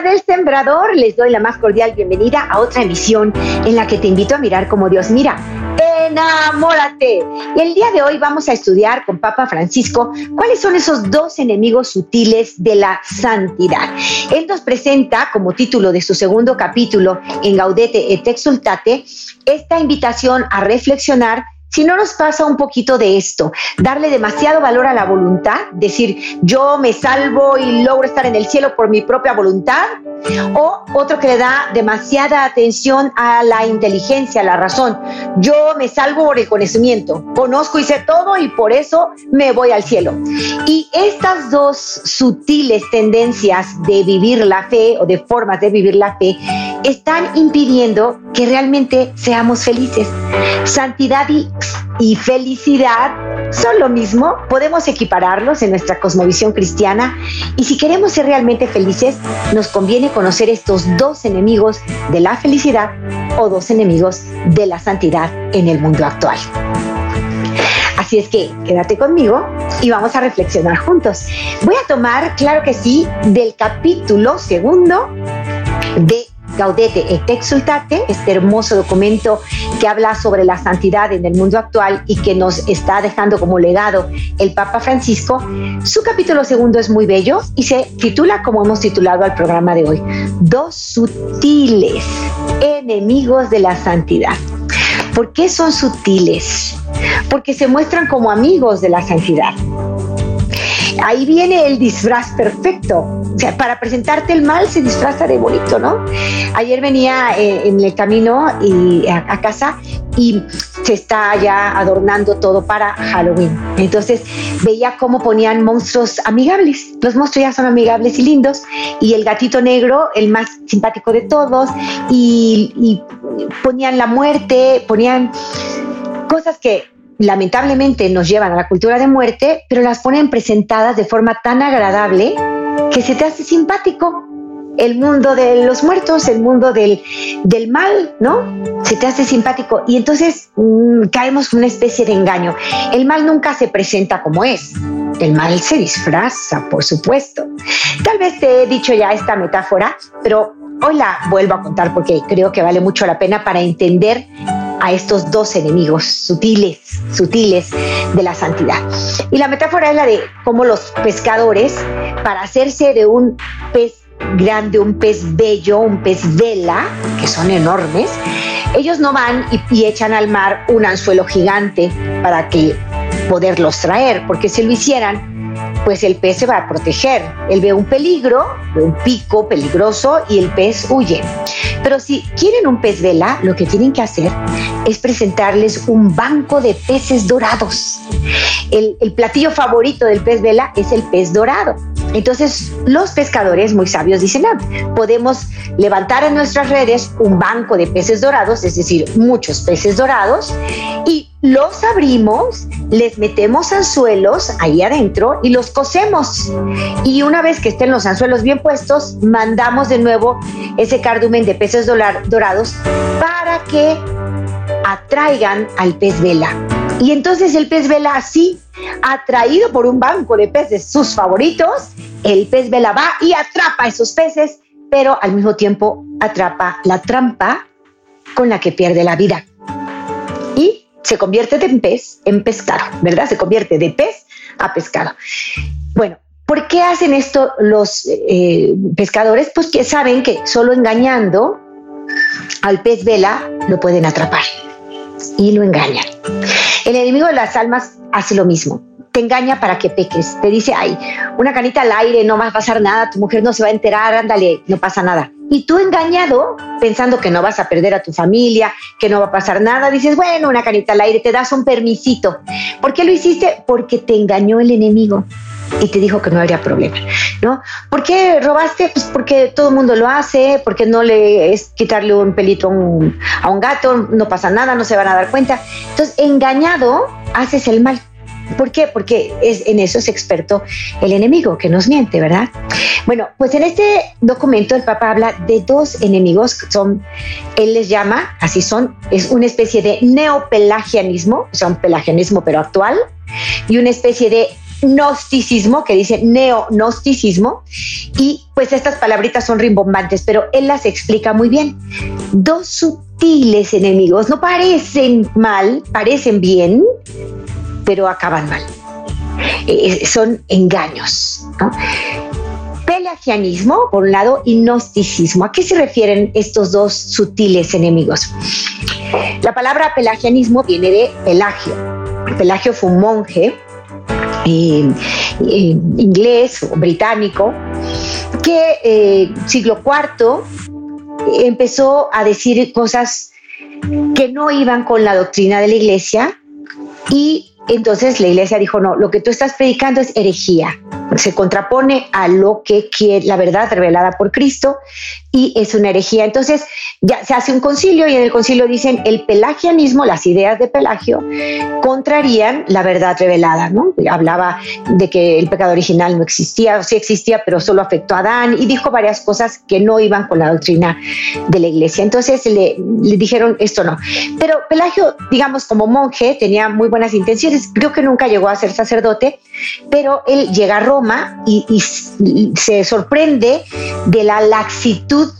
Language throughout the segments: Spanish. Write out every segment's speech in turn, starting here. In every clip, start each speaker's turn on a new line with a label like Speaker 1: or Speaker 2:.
Speaker 1: Del Sembrador, les doy la más cordial bienvenida a otra emisión en la que te invito a mirar como Dios mira. Enamórate. Y el día de hoy vamos a estudiar con Papa Francisco cuáles son esos dos enemigos sutiles de la santidad. Él nos presenta como título de su segundo capítulo en Gaudete et Exultate esta invitación a reflexionar si no nos pasa un poquito de esto, darle demasiado valor a la voluntad, decir yo me salvo y logro estar en el cielo por mi propia voluntad, o otro que le da demasiada atención a la inteligencia, a la razón, yo me salvo por el conocimiento, conozco y sé todo y por eso me voy al cielo. Y estas dos sutiles tendencias de vivir la fe o de formas de vivir la fe están impidiendo que realmente seamos felices. Santidad y y felicidad son lo mismo, podemos equipararlos en nuestra cosmovisión cristiana y si queremos ser realmente felices, nos conviene conocer estos dos enemigos de la felicidad o dos enemigos de la santidad en el mundo actual. Así es que quédate conmigo y vamos a reflexionar juntos. Voy a tomar, claro que sí, del capítulo segundo de Gaudete et Exultate, este hermoso documento que habla sobre la santidad en el mundo actual y que nos está dejando como legado el Papa Francisco. Su capítulo segundo es muy bello y se titula como hemos titulado al programa de hoy, Dos sutiles enemigos de la santidad. ¿Por qué son sutiles? Porque se muestran como amigos de la santidad. Ahí viene el disfraz perfecto. O sea, para presentarte el mal se disfraza de bonito, ¿no? Ayer venía eh, en el camino y a, casa y se está ya adornando todo para Halloween. Entonces veía cómo ponían monstruos amigables. Los monstruos ya son amigables y lindos. Y el gatito negro, el más simpático de todos. Y, y ponían la muerte, ponían cosas que lamentablemente nos llevan a la cultura de muerte, pero las ponen presentadas de forma tan agradable que se te hace simpático el mundo de los muertos, el mundo del, mal, ¿no? Se te hace simpático y entonces mm, caemos en una especie de engaño. El mal nunca se presenta como es. El mal se disfraza, por supuesto. Tal vez te he dicho ya esta metáfora, pero hoy la vuelvo a contar porque creo que vale mucho la pena para entender a estos dos enemigos sutiles, sutiles de la santidad. Y la metáfora es la de cómo los pescadores, para hacerse de un pez grande, un pez bello, un pez vela, que son enormes, ellos no van y, y echan al mar un anzuelo gigante para que poderlos traer, porque si lo hicieran, pues el pez se va a proteger. Él ve un peligro, ve un pico peligroso y el pez huye. Pero si quieren un pez vela, lo que tienen que hacer es presentarles un banco de peces dorados. El, platillo favorito del pez vela es el pez dorado. Entonces, los pescadores muy sabios dicen, ah, podemos levantar en nuestras redes un banco de peces dorados, es decir, muchos peces dorados, y los abrimos, les metemos anzuelos ahí adentro y los cosemos. Y una vez que estén los anzuelos bien puestos, mandamos de nuevo ese cardumen de peces dorados para que atraigan al pez vela. Y entonces el pez vela así, atraído por un banco de peces, sus favoritos, el pez vela va y atrapa a esos peces, pero al mismo tiempo atrapa la trampa con la que pierde la vida. Se convierte de pez en pescado, ¿verdad? Se convierte de pez a pescado. Bueno, ¿por qué hacen esto los eh, pescadores? Pues que saben que solo engañando al pez vela lo pueden atrapar y lo engañan. El enemigo de las almas hace lo mismo. Te engaña para que peques. Te dice, ay, una canita al aire, no va a pasar nada, tu mujer no se va a enterar, ándale, no pasa nada. Y tú engañado, pensando que no vas a perder a tu familia, que no va a pasar nada, dices, bueno, una canita al aire, te das un permisito. ¿Por qué lo hiciste? Porque te engañó el enemigo. y te dijo que no habría problema, ¿no? ¿Por qué robaste? Pues porque todo el mundo lo hace, porque no le es quitarle un pelito a un, a un gato, no pasa nada, no se van a dar cuenta. Entonces, engañado, haces el mal. ¿Por qué? Porque es, en eso es experto el enemigo que nos miente, ¿verdad? Bueno, pues en este documento el Papa habla de dos enemigos, son, él les llama, así son, es una especie de neopelagianismo, o sea, un pelagianismo pero actual, y una especie de gnosticismo, que dice neognosticismo, y pues estas palabritas son rimbombantes, pero él las explica muy bien. Dos sutiles enemigos, no parecen mal, parecen bien, pero acaban mal. Eh, son engaños. Pelagianismo, por un lado, y gnosticismo. ¿A qué se refieren estos dos sutiles enemigos? La palabra pelagianismo viene de Pelagio. Pelagio fue un monje eh, eh, inglés o británico que siglo IV empezó a decir cosas que no iban con la doctrina de la iglesia y entonces la iglesia dijo, no, lo que tú estás predicando es herejía, se contrapone a lo que quiere la verdad revelada por Cristo y es una herejía. Entonces ya se hace un concilio y en el concilio dicen el pelagianismo, las ideas de Pelagio, contrarían la verdad revelada, ¿no? Hablaba de que el pecado original no existía, sí existía, pero solo afectó a Adán y dijo varias cosas que no iban con la doctrina de la iglesia. Entonces le, le dijeron esto no. Pero Pelagio, digamos, como monje, tenía muy buenas intenciones, creo que nunca llegó a ser sacerdote, pero él llega a Roma y, y se sorprende de la laxitud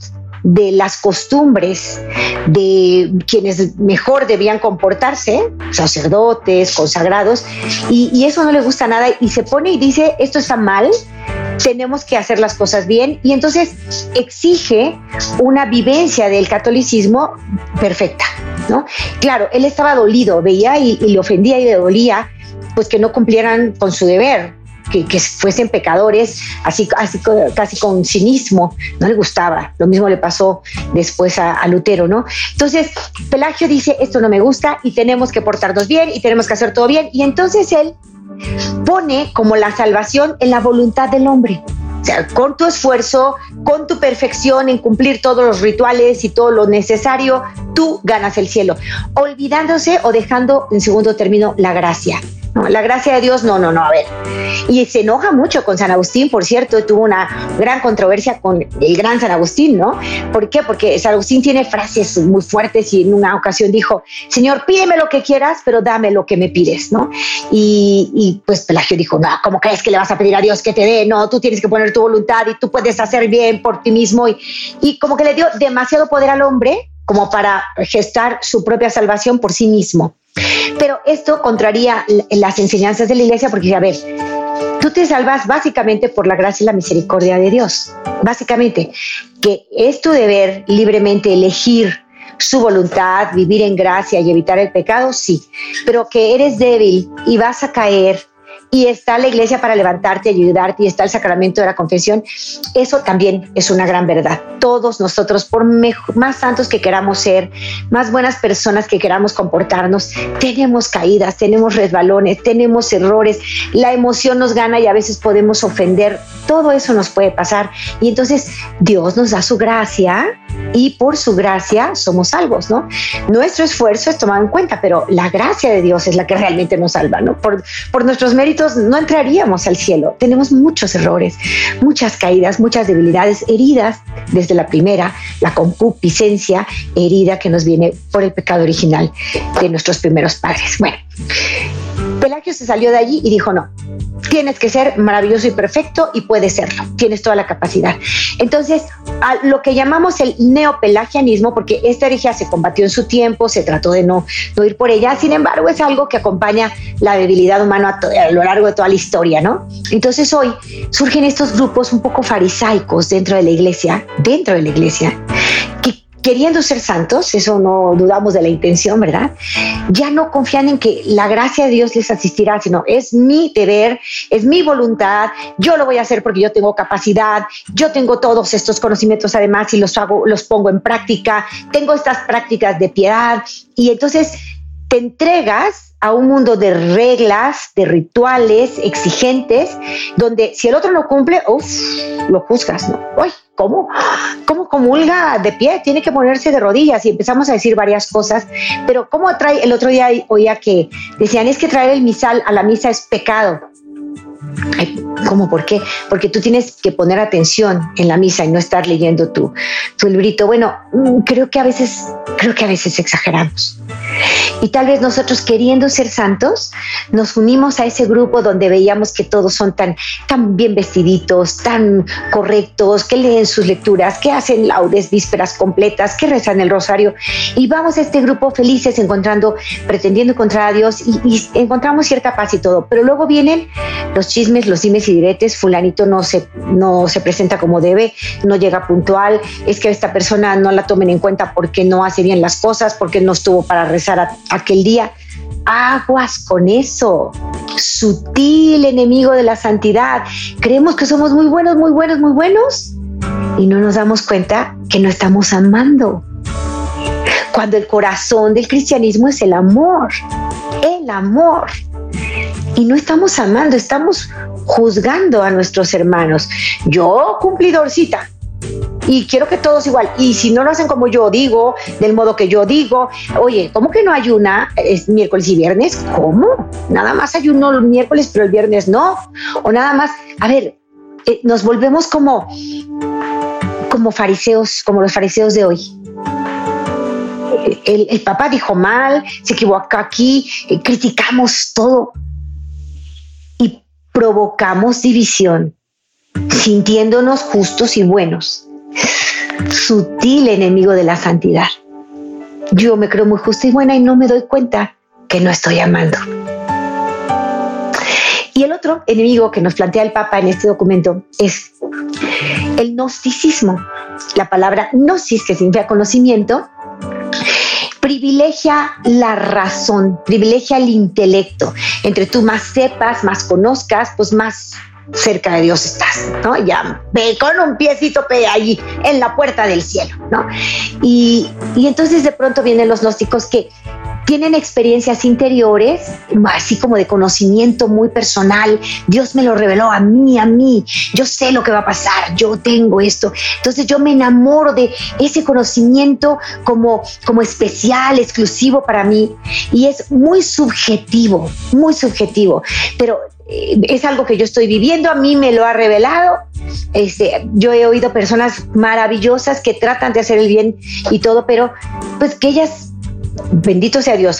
Speaker 1: de las costumbres de quienes mejor debían comportarse, sacerdotes, consagrados, y, eso no le gusta nada y se pone y dice, esto está mal, tenemos que hacer las cosas bien y entonces exige una vivencia del catolicismo perfecta, ¿no? Claro, él estaba dolido, veía y, y le ofendía y le dolía pues que no cumplieran con su deber, que, fuesen pecadores, así, casi con cinismo, no le gustaba. Lo mismo le pasó después a, Lutero, ¿no? Entonces, Pelagio dice, esto no me gusta y tenemos que portarnos bien y tenemos que hacer todo bien. Y entonces él pone como la salvación en la voluntad del hombre. O sea, con tu esfuerzo, con tu perfección en cumplir todos los rituales y todo lo necesario, tú ganas el cielo, olvidándose o dejando en segundo término la gracia. La gracia de Dios, no, no, no, a ver. Y se enoja mucho con San Agustín, por cierto, tuvo una gran controversia con el gran San Agustín, ¿no? ¿Por qué? Porque San Agustín tiene frases muy fuertes y en una ocasión dijo, Señor, pídeme lo que quieras, pero dame lo que me pides, ¿no? Y, y pues Pelagio dijo, no, ¿cómo crees que le vas a pedir a Dios que te dé? No, tú tienes que poner tu voluntad y tú puedes hacer bien por ti mismo. Y, y como que le dio demasiado poder al hombre como para gestar su propia salvación por sí mismo. Pero esto contraría las enseñanzas de la iglesia porque, a ver, tú te salvas básicamente por la gracia y la misericordia de Dios. Básicamente, que es tu deber libremente elegir su voluntad, vivir en gracia y evitar el pecado, sí, pero que eres débil y vas a caer y está la iglesia para levantarte, ayudarte y está el sacramento de la confesión, eso también es una gran verdad. Todos nosotros, por más santos que queramos ser, más buenas personas que queramos comportarnos, tenemos caídas, tenemos resbalones, tenemos errores, la emoción nos gana y a veces podemos ofender, todo eso nos puede pasar. Y entonces Dios nos da su gracia y por su gracia somos salvos, ¿no? Nuestro esfuerzo es tomado en cuenta, pero la gracia de Dios es la que realmente nos salva, ¿no? Por nuestros méritos no entraríamos al cielo. Tenemos muchos errores, muchas caídas, muchas debilidades, heridas desde la primera, la concupiscencia herida que nos viene por el pecado original de nuestros primeros padres. Bueno, Se salió de allí y dijo, no, tienes que ser maravilloso y perfecto y puedes serlo, tienes toda la capacidad. Entonces, a lo que llamamos el neopelagianismo, porque esta herejía se combatió en su tiempo, se trató de no, no ir por ella, sin embargo es algo que acompaña la debilidad humana a, a lo largo de toda la historia, ¿no? Entonces hoy surgen estos grupos un poco farisaicos dentro de la iglesia, dentro de la iglesia, queriendo ser santos, eso no dudamos de la intención, ¿verdad? Ya no confían en que la gracia de Dios les asistirá, sino es mi deber, es mi voluntad, yo lo voy a hacer porque yo tengo capacidad, yo tengo todos estos conocimientos además y los hago, los pongo en práctica, tengo estas prácticas de piedad y entonces te entregas a un mundo de reglas, de rituales exigentes donde si el otro no cumple, uff, lo juzgas, ¿no? Uy, ¿cómo? ¿Cómo comulga de pie? Tiene que ponerse de rodillas y empezamos a decir varias cosas, pero ¿cómo trae? El otro día oía que decían, es que traer el misal a la misa es pecado. ¿Cómo? ¿Por qué? Porque tú tienes que poner atención en la misa y no estar leyendo tu, tu librito. Bueno, mm, creo que a veces, creo que a veces exageramos. Y tal vez nosotros queriendo ser santos, nos unimos a ese grupo donde veíamos que todos son tan, tan bien vestiditos, tan correctos, que leen sus lecturas, que hacen laudes vísperas completas, que rezan el rosario. Y vamos a este grupo felices encontrando, pretendiendo encontrar a Dios y, y encontramos cierta paz y todo. Pero luego vienen los chismes, los dimes y diretes, fulanito no se, no se presenta como debe, no llega puntual, es que esta persona no la tomen en cuenta porque no hace bien las cosas, porque no estuvo para rezar aquel día. Aguas con eso, sutil enemigo de la santidad. Creemos que somos muy buenos, muy buenos, muy buenos y no nos damos cuenta que no estamos amando. Cuando el corazón del cristianismo es el amor, el amor y no estamos amando, estamos juzgando a nuestros hermanos. Yo cumplidorcita, y quiero que todos igual. Y si no lo hacen como yo digo, del modo que yo digo, oye, ¿cómo que no ayuna es miércoles y viernes? ¿Cómo? Nada más ayuno el miércoles, pero el viernes no. O nada más, a ver, eh, nos volvemos como, como fariseos, como los fariseos de hoy. El, papá dijo mal, se equivocó aquí, eh, criticamos todo provocamos división, sintiéndonos justos y buenos. Sutil enemigo de la santidad. Yo me creo muy justa y buena y no me doy cuenta que no estoy amando. Y el otro enemigo que nos plantea el Papa en este documento es el gnosticismo. La palabra gnosis, que significa conocimiento, privilegia la razón, privilegia el intelecto. Entre tú más sepas, más conozcas, pues más cerca de Dios estás, ¿no? Ya ve con un piecito ahí en la puerta del cielo, ¿no? Y, y entonces de pronto vienen los gnósticos que tienen experiencias interiores, así como de conocimiento muy personal. Dios me lo reveló a mí, a mí. Yo sé lo que va a pasar, yo tengo esto. Entonces yo me enamoro de ese conocimiento como, como especial, exclusivo para mí. Y es muy subjetivo, muy subjetivo. Pero eh, es algo que yo estoy viviendo, a mí me lo ha revelado. Este, yo he oído personas maravillosas que tratan de hacer el bien y todo, pero pues que ellas bendito sea Dios,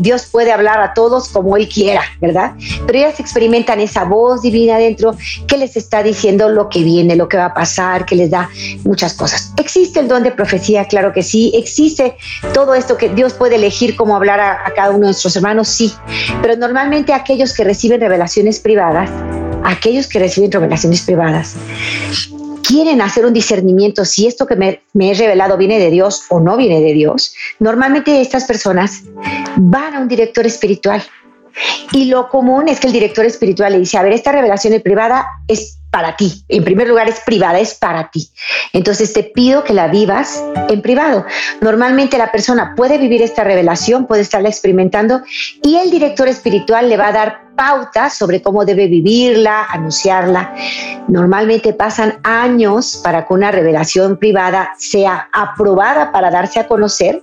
Speaker 1: Dios puede hablar a todos como Él quiera, ¿verdad? Pero ellas experimentan esa voz divina dentro que les está diciendo lo que viene, lo que va a pasar, que les da muchas cosas. ¿Existe el don de profecía? Claro que sí. ¿Existe todo esto que Dios puede elegir cómo hablar a, a cada uno de nuestros hermanos? Sí. Pero normalmente aquellos que reciben revelaciones privadas, aquellos que reciben revelaciones privadas, quieren hacer un discernimiento si esto que me, he revelado viene de Dios o no viene de Dios, normalmente estas personas van a un director espiritual. Y lo común es que el director espiritual le dice, a ver, esta revelación privada es para ti. En primer lugar, es privada, es para ti. Entonces te pido que la vivas en privado. Normalmente la persona puede vivir esta revelación, puede estarla experimentando y el director espiritual le va a dar pautas sobre cómo debe vivirla, anunciarla. Normalmente pasan años para que una revelación privada sea aprobada para darse a conocer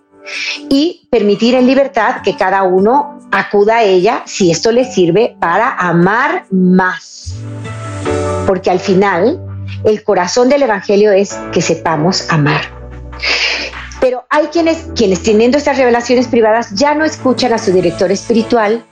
Speaker 1: y permitir en libertad que cada uno acuda a ella si esto le sirve para amar más porque al final el corazón del Evangelio es que sepamos amar. Pero hay quienes, quienes teniendo estas revelaciones privadas ya no escuchan a su director espiritual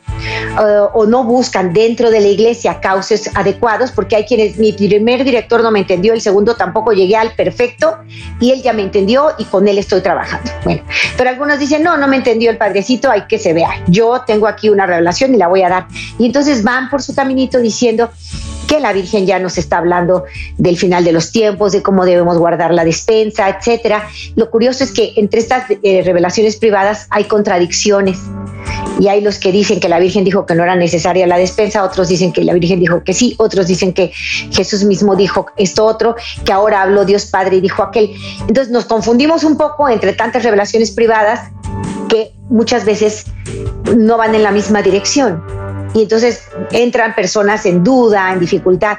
Speaker 1: uh, o no buscan dentro de la iglesia cauces adecuados, porque hay quienes, mi primer director no me entendió, el segundo tampoco llegué al perfecto y él ya me entendió y con él estoy trabajando. Bueno, pero algunos dicen, no, no me entendió el padrecito, hay que se vea. Yo tengo aquí una revelación y la voy a dar. Y entonces van por su caminito diciendo, que la Virgen ya nos está hablando del final de los tiempos, de cómo debemos guardar la despensa, etcétera. Lo curioso es que entre estas eh, revelaciones privadas hay contradicciones y hay los que dicen que la Virgen dijo que no era necesaria la despensa, otros dicen que la Virgen dijo que sí, otros dicen que Jesús mismo dijo esto otro, que ahora habló Dios Padre y dijo aquel. Entonces nos confundimos un poco entre tantas revelaciones privadas que muchas veces no van en la misma dirección. Y entonces entran personas en duda, en dificultad.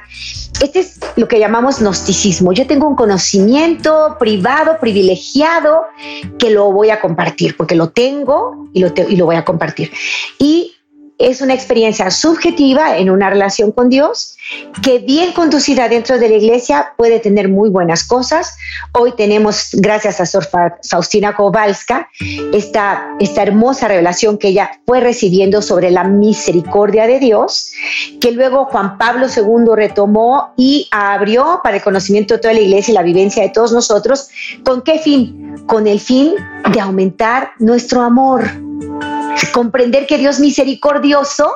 Speaker 1: Este es lo que llamamos gnosticismo. Yo tengo un conocimiento privado, privilegiado, que lo voy a compartir, porque lo tengo y lo, y lo voy a compartir. Y es una experiencia subjetiva en una relación con Dios que bien conducida dentro de la iglesia puede tener muy buenas cosas. Hoy tenemos, gracias a Sor Faustina Kowalska, esta, esta hermosa revelación que ella fue recibiendo sobre la misericordia de Dios, que luego Juan Pablo II retomó y abrió para el conocimiento de toda la iglesia y la vivencia de todos nosotros. ¿Con qué fin? Con el fin de aumentar nuestro amor comprender que Dios misericordioso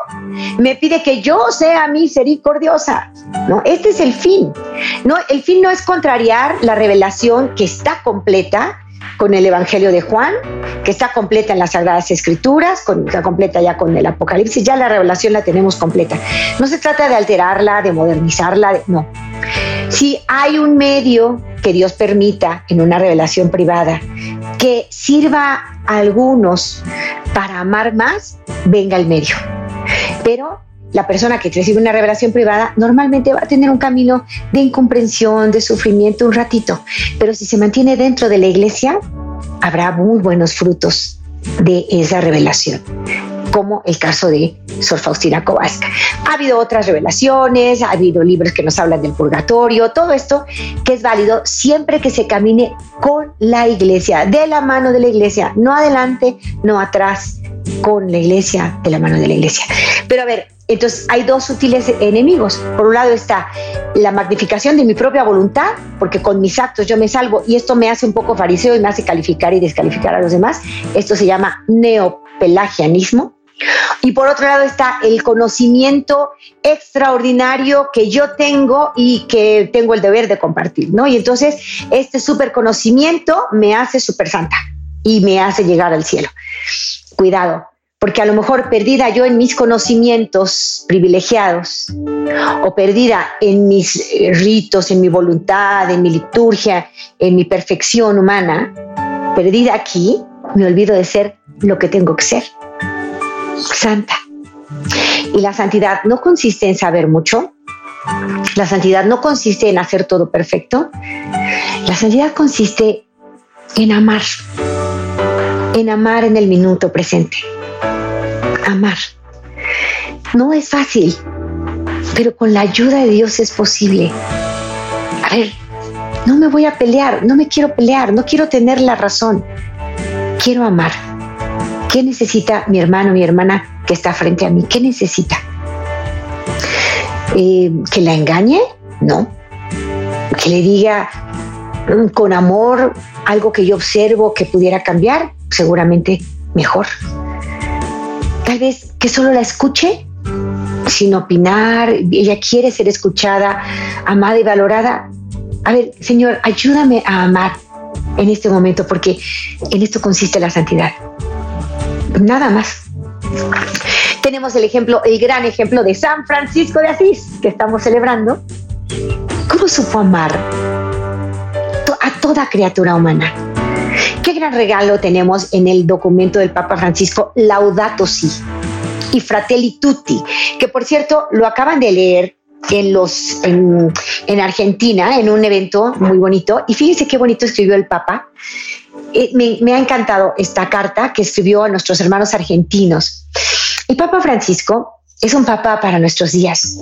Speaker 1: me pide que yo sea misericordiosa. ¿no? Este es el fin. ¿no? El fin no es contrariar la revelación que está completa con el Evangelio de Juan, que está completa en las Sagradas Escrituras, con, está completa ya con el Apocalipsis, ya la revelación la tenemos completa. No se trata de alterarla, de modernizarla, no. Si hay un medio que Dios permita en una revelación privada que sirva a algunos para amar más, venga el medio. Pero la persona que recibe una revelación privada normalmente va a tener un camino de incomprensión, de sufrimiento un ratito, pero si se mantiene dentro de la iglesia, habrá muy buenos frutos de esa revelación como el caso de Sor Faustina Kowalska. Ha habido otras revelaciones, ha habido libros que nos hablan del purgatorio, todo esto que es válido siempre que se camine con la iglesia, de la mano de la iglesia, no adelante, no atrás, con la iglesia, de la mano de la iglesia. Pero a ver, entonces hay dos sutiles enemigos. Por un lado está la magnificación de mi propia voluntad, porque con mis actos yo me salvo y esto me hace un poco fariseo y me hace calificar y descalificar a los demás. Esto se llama neopelagianismo. Y por otro lado está el conocimiento extraordinario que yo tengo y que tengo el deber de compartir, ¿no? Y entonces este super conocimiento me hace super santa y me hace llegar al cielo. Cuidado, porque a lo mejor perdida yo en mis conocimientos privilegiados o perdida en mis eh, ritos, en mi voluntad, en mi liturgia, en mi perfección humana, perdida aquí, me olvido de ser lo que tengo que ser. Santa. Y la santidad no consiste en saber mucho, la santidad no consiste en hacer todo perfecto, la santidad consiste en amar, en amar en el minuto presente, amar. No es fácil, pero con la ayuda de Dios es posible. A ver, no me voy a pelear, no me quiero pelear, no quiero tener la razón, quiero amar ¿Qué necesita mi hermano, mi hermana que está frente a mí? ¿Qué necesita? Eh, ¿Que la engañe? No. ¿Que le diga mm, con amor algo que yo observo que pudiera cambiar? Seguramente mejor. Tal vez que solo la escuche sin opinar, ella quiere ser escuchada, amada y valorada. A ver, Señor, ayúdame a amar en este momento porque en esto consiste la santidad nada más. Tenemos el ejemplo, el gran ejemplo de San Francisco de Asís, que estamos celebrando. ¿Cómo supo amar a toda criatura humana? Qué gran regalo tenemos en el documento del Papa Francisco Laudato Si y Fratelli Tutti, que por cierto lo acaban de leer en, los, en, en, Argentina, en un evento muy bonito. Y fíjense qué bonito escribió el Papa. Eh, me, ha encantado esta carta que escribió a nuestros hermanos argentinos. El Papa Francisco es un papa para nuestros días.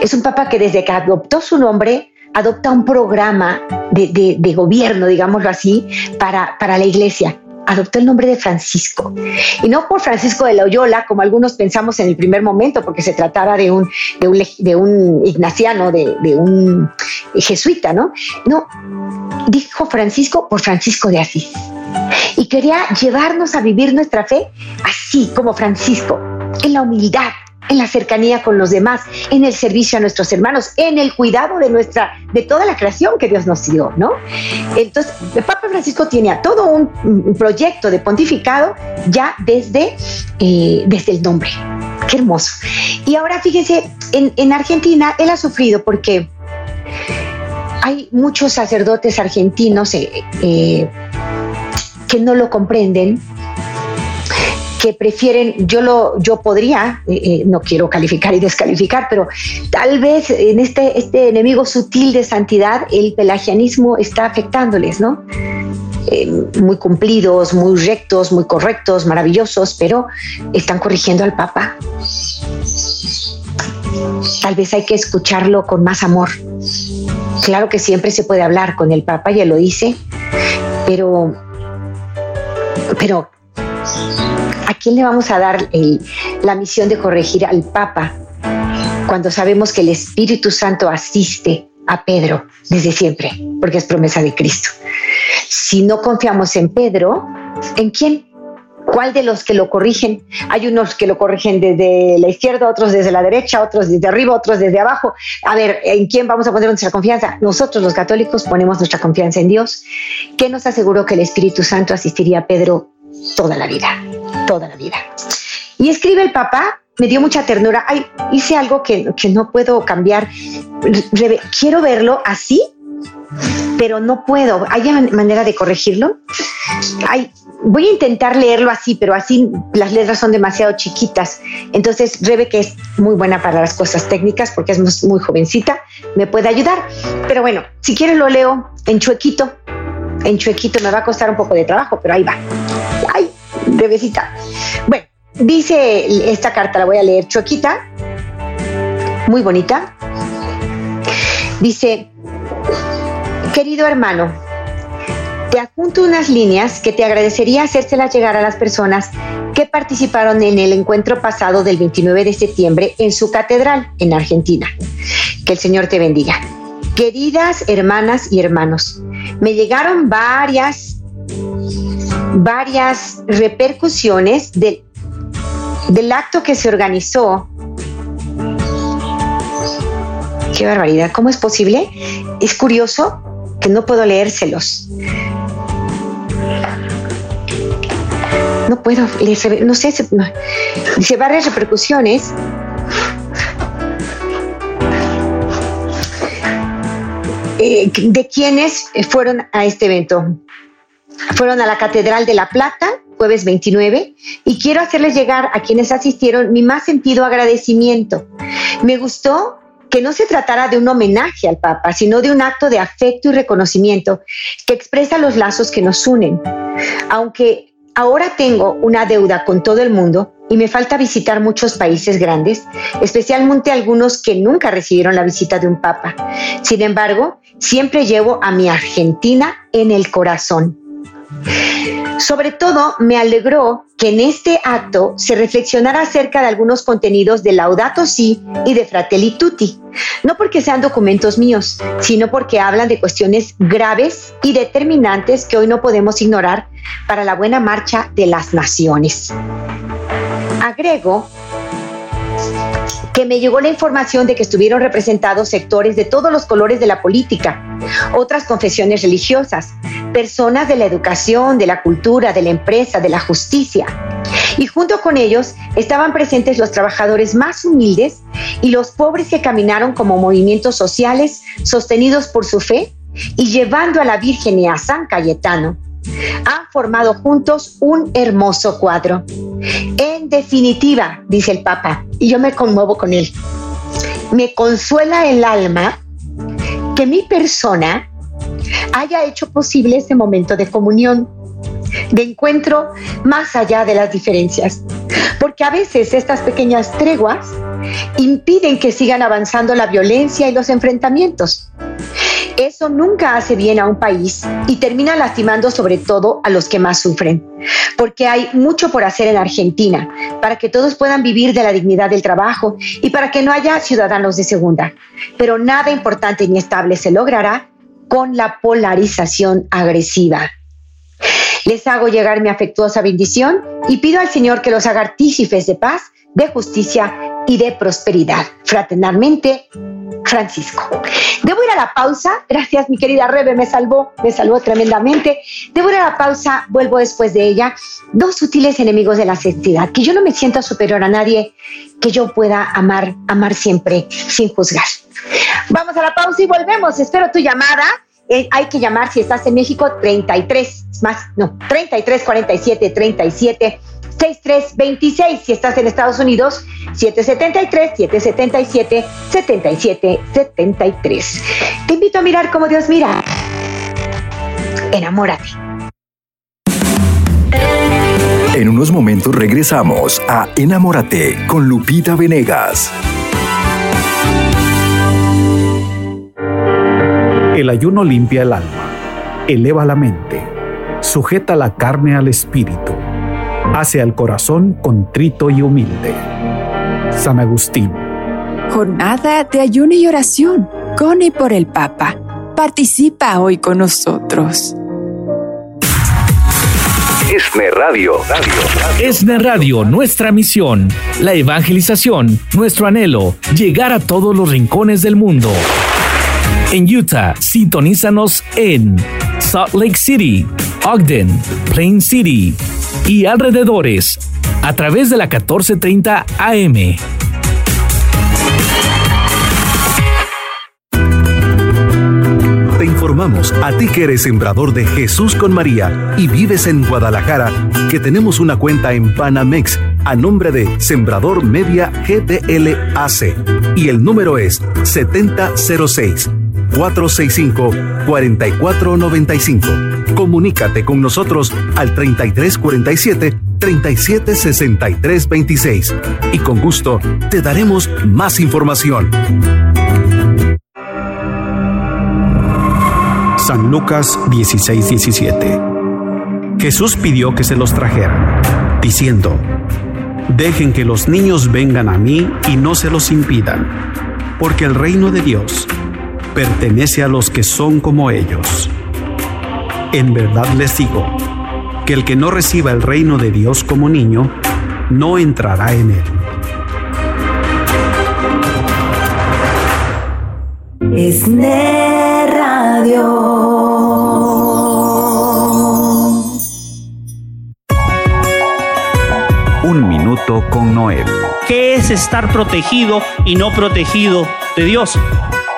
Speaker 1: Es un papa que desde que adoptó su nombre adopta un programa de, de, gobierno, digámoslo así, para, para la iglesia adoptó el nombre de Francisco. Y no por Francisco de Loyola, como algunos pensamos en el primer momento, porque se trataba de un, de un, de un ignaciano, de, de, un jesuita, ¿no? No, dijo Francisco por Francisco de Asís. Y quería llevarnos a vivir nuestra fe así como Francisco, en la humildad, en la cercanía con los demás, en el servicio a nuestros hermanos, en el cuidado de nuestra, de toda la creación que Dios nos dio, ¿no? Entonces, el Papa Francisco tenía todo un, proyecto de pontificado ya desde, eh, desde el nombre. Qué hermoso. Y ahora fíjense, en, en Argentina él ha sufrido porque hay muchos sacerdotes argentinos eh, eh, que no lo comprenden, que prefieren, yo lo, yo podría, eh, eh, no quiero calificar y descalificar, pero tal vez en este, este enemigo sutil de santidad, el pelagianismo está afectándoles, ¿no? Eh, muy cumplidos, muy rectos, muy correctos, maravillosos, pero están corrigiendo al Papa. Tal vez hay que escucharlo con más amor. Claro que siempre se puede hablar con el Papa, ya lo hice, pero, pero ¿a quién le vamos a dar la misión de corregir al Papa cuando sabemos que el Espíritu Santo asiste a Pedro desde siempre, porque es promesa de Cristo? Si no confiamos en Pedro, ¿en quién? ¿Cuál de los que lo corrigen? Hay unos que lo corrigen desde la izquierda, otros desde la derecha, otros desde arriba, otros desde abajo. A ver, ¿en quién vamos a poner nuestra confianza? Nosotros los católicos ponemos nuestra confianza en Dios, que nos aseguró que el Espíritu Santo asistiría a Pedro toda la vida, toda la vida. Y escribe el papá, me dio mucha ternura, ay, hice algo que, que no puedo cambiar, quiero verlo así pero no puedo. ¿Hay manera de corregirlo? voy a intentar leerlo así, pero así las letras son demasiado chiquitas. Entonces, Rebe, que es muy buena para las cosas técnicas porque es muy jovencita, me puede ayudar. Pero bueno, si quieres lo leo en chuequito. En chuequito me va a costar un poco de trabajo, pero ahí va. Ay, Rebecita. Bueno, dice esta carta, la voy a leer chuequita. Muy bonita. Dice, Querido hermano, te adjunto unas líneas que te agradecería hacérselas llegar a las personas que participaron en el encuentro pasado del 29 de septiembre en su catedral en Argentina. Que el Señor te bendiga. Queridas hermanas y hermanos, me llegaron varias, varias repercusiones del acto que se organizó. Qué barbaridad, ¿cómo es posible? Es curioso que no puedo leérselos. No puedo, no sé, dice varias repercusiones. Eh, de quienes fueron a este evento. Fueron a la Catedral de La Plata, jueves 29, y quiero hacerles llegar a quienes asistieron mi más sentido agradecimiento. Me gustó que no se tratara de un homenaje al Papa, sino de un acto de afecto y reconocimiento que expresa los lazos que nos unen. Aunque ahora tengo una deuda con todo el mundo y me falta visitar muchos países grandes, especialmente algunos que nunca recibieron la visita de un Papa. Sin embargo, siempre llevo a mi Argentina en el corazón. Sobre todo, me alegró que en este acto se reflexionara acerca de algunos contenidos de Laudato Si y de Fratelli Tutti, no porque sean documentos míos, sino porque hablan de cuestiones graves y determinantes que hoy no podemos ignorar para la buena marcha de las naciones. Agrego que me llegó la información de que estuvieron representados sectores de todos los colores de la política, otras confesiones religiosas, personas de la educación, de la cultura, de la empresa, de la justicia. Y junto con ellos estaban presentes los trabajadores más humildes y los pobres que caminaron como movimientos sociales sostenidos por su fe y llevando a la Virgen y a San Cayetano han formado juntos un hermoso cuadro. En definitiva, dice el Papa, y yo me conmuevo con él, me consuela el alma que mi persona haya hecho posible este momento de comunión, de encuentro más allá de las diferencias. Porque a veces estas pequeñas treguas impiden que sigan avanzando la violencia y los enfrentamientos. Eso nunca hace bien a un país y termina lastimando sobre todo a los que más sufren, porque hay mucho por hacer en Argentina para que todos puedan vivir de la dignidad del trabajo y para que no haya ciudadanos de segunda. Pero nada importante ni estable se logrará con la polarización agresiva. Les hago llegar mi afectuosa bendición y pido al Señor que los haga artícipes de paz, de justicia y de prosperidad. Fraternalmente, Francisco. Debo ir a la pausa. Gracias, mi querida Rebe, me salvó, me salvó tremendamente. Debo ir a la pausa, vuelvo después de ella. Dos sutiles enemigos de la santidad, que yo no me sienta superior a nadie, que yo pueda amar, amar siempre sin juzgar. Vamos a la pausa y volvemos. Espero tu llamada. Eh, hay que llamar si estás en México 33 más, no, 33 47 37 6326. Si estás en Estados Unidos, 773-777-7773. Te invito a mirar como Dios mira. Enamórate.
Speaker 2: En unos momentos regresamos a Enamórate con Lupita Venegas.
Speaker 3: El ayuno limpia el alma, eleva la mente, sujeta la carne al espíritu, hace al corazón contrito y humilde. San Agustín.
Speaker 4: Jornada de ayuno y oración con y por el Papa. Participa hoy con nosotros.
Speaker 2: ESNE Radio.
Speaker 5: Radio. ESNE Radio, nuestra misión, la evangelización, nuestro anhelo, llegar a todos los rincones del mundo. En Utah, sintonízanos en Salt Lake City, Ogden, Plain City y alrededores a través de la 1430 AM.
Speaker 2: informamos a ti que eres sembrador de Jesús con María y vives en Guadalajara que tenemos una cuenta en Panamex a nombre de Sembrador Media GDLAC y el número es 7006 465 4495. Comunícate con nosotros al 3347 376326 y con gusto te daremos más información.
Speaker 3: San Lucas 16:17. Jesús pidió que se los trajeran, diciendo, Dejen que los niños vengan a mí y no se los impidan, porque el reino de Dios pertenece a los que son como ellos. En verdad les digo, que el que no reciba el reino de Dios como niño, no entrará en él.
Speaker 6: Es Radio.
Speaker 2: con Noel.
Speaker 7: ¿Qué es estar protegido y no protegido de Dios?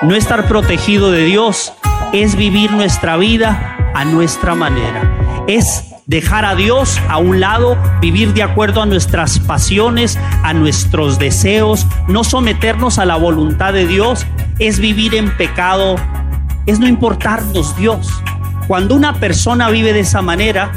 Speaker 7: No estar protegido de Dios es vivir nuestra vida a nuestra manera. Es dejar a Dios a un lado, vivir de acuerdo a nuestras pasiones, a nuestros deseos, no someternos a la voluntad de Dios, es vivir en pecado, es no importarnos Dios. Cuando una persona vive de esa manera,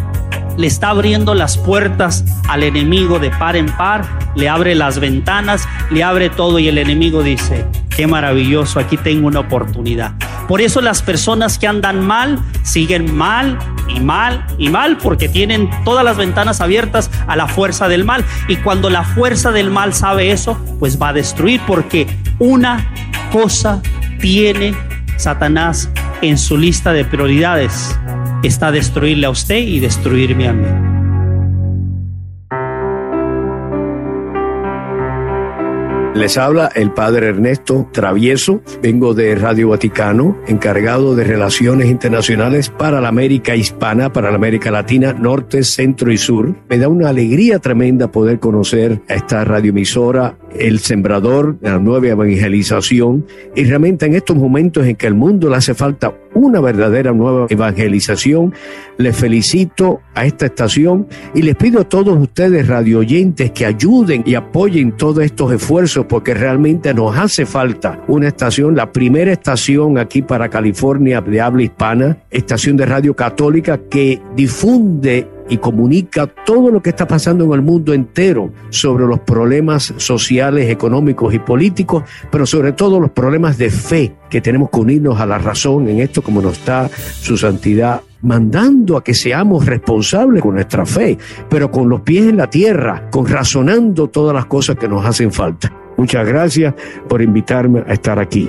Speaker 7: le está abriendo las puertas al enemigo de par en par, le abre las ventanas, le abre todo y el enemigo dice, qué maravilloso, aquí tengo una oportunidad. Por eso las personas que andan mal siguen mal y mal y mal porque tienen todas las ventanas abiertas a la fuerza del mal. Y cuando la fuerza del mal sabe eso, pues va a destruir porque una cosa tiene Satanás en su lista de prioridades está destruirle a usted y destruirme a mí.
Speaker 8: Les habla el padre Ernesto Travieso, vengo de Radio Vaticano, encargado de relaciones internacionales para la América hispana, para la América Latina, norte, centro y sur. Me da una alegría tremenda poder conocer a esta radioemisora, el sembrador de la nueva evangelización, y realmente en estos momentos en que el mundo le hace falta una verdadera nueva evangelización. Les felicito a esta estación y les pido a todos ustedes radioyentes que ayuden y apoyen todos estos esfuerzos porque realmente nos hace falta una estación, la primera estación aquí para California de habla hispana, estación de radio católica que difunde y comunica todo lo que está pasando en el mundo entero sobre los problemas sociales, económicos y políticos, pero sobre todo los problemas de fe que tenemos que unirnos a la razón en esto como nos está su santidad mandando a que seamos responsables con nuestra fe, pero con los pies en la tierra, con razonando todas las cosas que nos hacen falta. Muchas gracias por invitarme a estar aquí.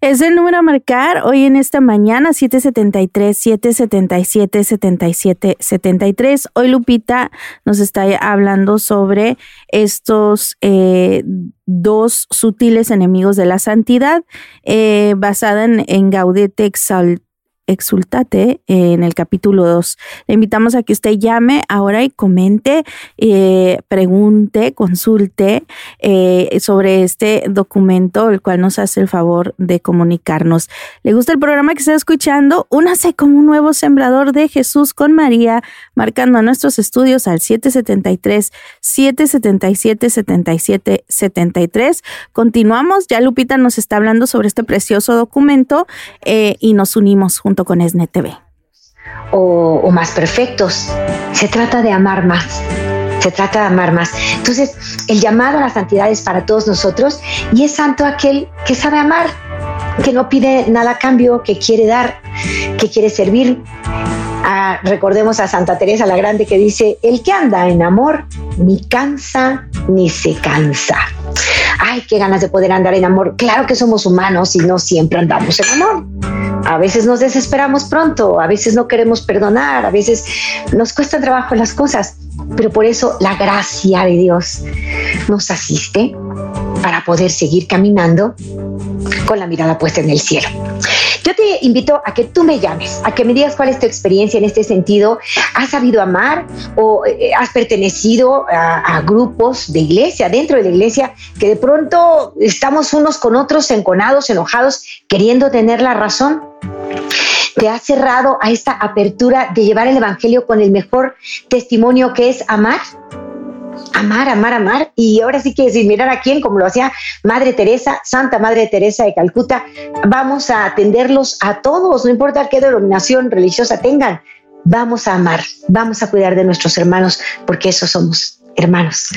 Speaker 9: Es el número a marcar hoy en esta mañana, 773-777-7773. Hoy Lupita nos está hablando sobre estos eh, dos sutiles enemigos de la santidad, eh, basada en, en Gaudete Exultate en el capítulo 2. Le invitamos a que usted llame ahora y comente, eh, pregunte, consulte eh, sobre este documento, el cual nos hace el favor de comunicarnos. ¿Le gusta el programa que está escuchando? Únase como un nuevo sembrador de Jesús con María, marcando a nuestros estudios al 773 777 77 73. Continuamos, ya Lupita nos está hablando sobre este precioso documento eh, y nos unimos con ESNE TV.
Speaker 1: O, más perfectos. Se trata de amar más. Se trata de amar más. Entonces, el llamado a la santidad es para todos nosotros y es santo aquel que sabe amar, que no pide nada a cambio, que quiere dar, que quiere servir. Ah, recordemos a Santa Teresa la Grande que dice, el que anda en amor ni cansa ni se cansa ay, qué ganas de poder andar en amor. Claro que somos humanos y no siempre andamos en amor. A veces nos desesperamos pronto, a veces no queremos perdonar, a veces nos cuesta trabajo las cosas, pero por eso la gracia de Dios nos asiste para poder seguir caminando con la mirada puesta en el cielo. Yo te invito a que tú me llames, a que me digas cuál es tu experiencia en este sentido. ¿Has sabido amar o eh, has pertenecido a, grupos de iglesia, dentro de la iglesia, que de pronto estamos unos con otros enconados, enojados, queriendo tener la razón? te has cerrado a esta apertura de llevar el Evangelio con el mejor testimonio que es amar? Amar, amar, amar. Y ahora sí que sin mirar a quién, como lo hacía Madre Teresa, Santa Madre Teresa de Calcuta, vamos a atenderlos a todos, no importa qué denominación religiosa tengan. Vamos a amar, vamos a cuidar de nuestros hermanos, porque esos somos hermanos.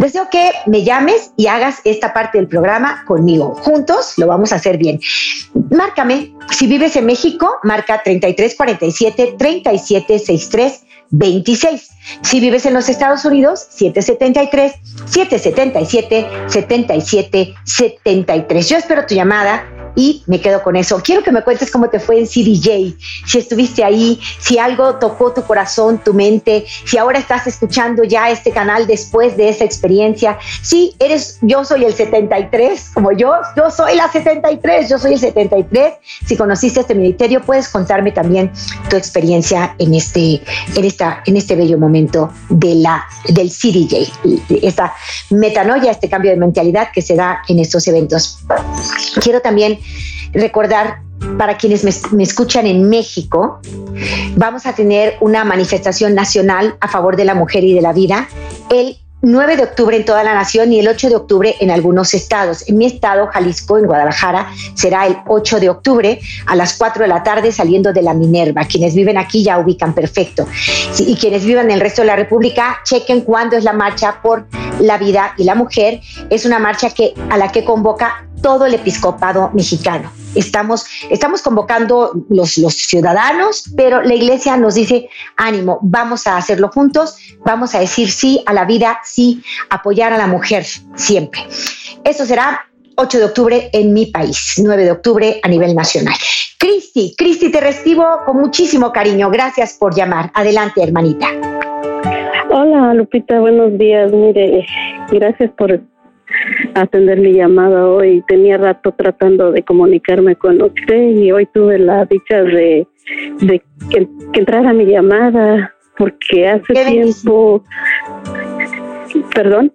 Speaker 1: Deseo que me llames y hagas esta parte del programa conmigo. Juntos lo vamos a hacer bien. Márcame, si vives en México, marca 3347 3763 26. Si vives en los Estados Unidos, 773 777 77 73. Yo espero tu llamada y me quedo con eso. Quiero que me cuentes cómo te fue en CDJ, si estuviste ahí, si algo tocó tu corazón, tu mente, si ahora estás escuchando ya este canal después de esa experiencia. Si eres, yo soy el 73, como yo, yo soy la 73, yo soy el 73. Si conociste este ministerio, puedes contarme también tu experiencia en este, en esta, en este bello momento de la, del CDJ, esta metanoia, este cambio de mentalidad que se da en estos eventos. Quiero también recordar para quienes me, escuchan en México, vamos a tener una manifestación nacional a favor de la mujer y de la vida el 9 de octubre en toda la nación y el 8 de octubre en algunos estados. En mi estado, Jalisco, en Guadalajara, será el 8 de octubre a las 4 de la tarde saliendo de la Minerva. Quienes viven aquí ya ubican perfecto. y quienes vivan en el resto de la República, chequen cuándo es la marcha por la vida y la mujer. Es una marcha que, a la que convoca todo el episcopado mexicano. Estamos, estamos convocando los, ciudadanos, pero la iglesia nos dice, ánimo, vamos a hacerlo juntos, vamos a decir sí a la vida, sí, apoyar a la mujer siempre. Eso será 8 de octubre en mi país, 9 de octubre a nivel nacional. Cristi, Cristi, te recibo con muchísimo cariño. Gracias por llamar. Adelante, hermanita.
Speaker 10: Hola, Lupita, buenos días. Mire, gracias por atender mi llamada hoy. Tenía rato tratando de comunicarme con usted y hoy tuve la dicha de, de que, entrara mi llamada porque hace tiempo... Perdón.